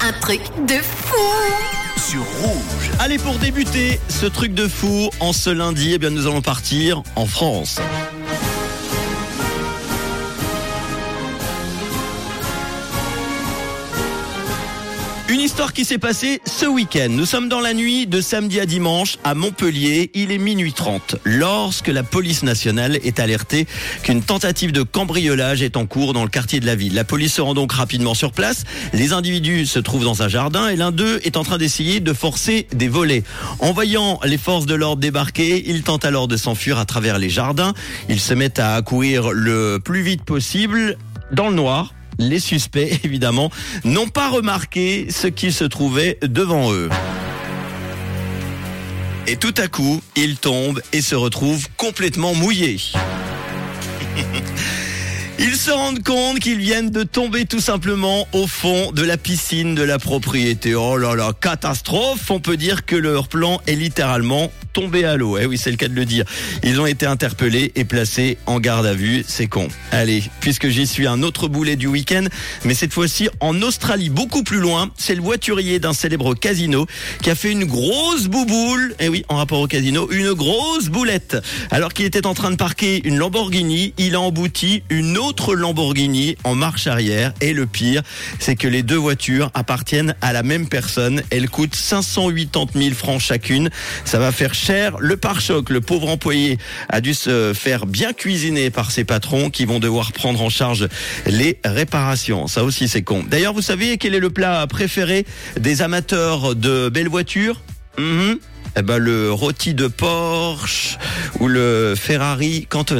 Un truc de fou sur Rouge. Allez, pour débuter ce truc de fou, en ce lundi, eh bien, nous allons partir en France. Une histoire qui s'est passée ce week-end. Nous sommes dans la nuit de samedi à dimanche à Montpellier. Il est minuit 30 lorsque la police nationale est alertée qu'une tentative de cambriolage est en cours dans le quartier de la ville. La police se rend donc rapidement sur place. Les individus se trouvent dans un jardin et l'un d'eux est en train d'essayer de forcer des volets. En voyant les forces de l'ordre débarquer, il tente alors de s'enfuir à travers les jardins. Ils se mettent à accourir le plus vite possible dans le noir les suspects, évidemment, n'ont pas remarqué ce qui se trouvait devant eux. Et tout à coup, ils tombent et se retrouvent complètement mouillés. Ils se rendent compte qu'ils viennent de tomber tout simplement au fond de la piscine de la propriété. Oh là là, catastrophe On peut dire que leur plan est littéralement tombé à l'eau. Eh oui, c'est le cas de le dire. Ils ont été interpellés et placés en garde à vue. C'est con. Allez, puisque j'y suis un autre boulet du week-end, mais cette fois-ci en Australie, beaucoup plus loin. C'est le voiturier d'un célèbre casino qui a fait une grosse bouboule. Eh oui, en rapport au casino, une grosse boulette. Alors qu'il était en train de parquer une Lamborghini, il a embouti une autre Lamborghini en marche arrière. Et le pire, c'est que les deux voitures appartiennent à la même personne. Elles coûtent 580 000 francs chacune. Ça va faire le pare-choc. Le pauvre employé a dû se faire bien cuisiner par ses patrons qui vont devoir prendre en charge les réparations. Ça aussi, c'est con. D'ailleurs, vous savez quel est le plat préféré des amateurs de belles voitures? Mm Eh ben, le rôti de Porsche ou le Ferrari cantonné.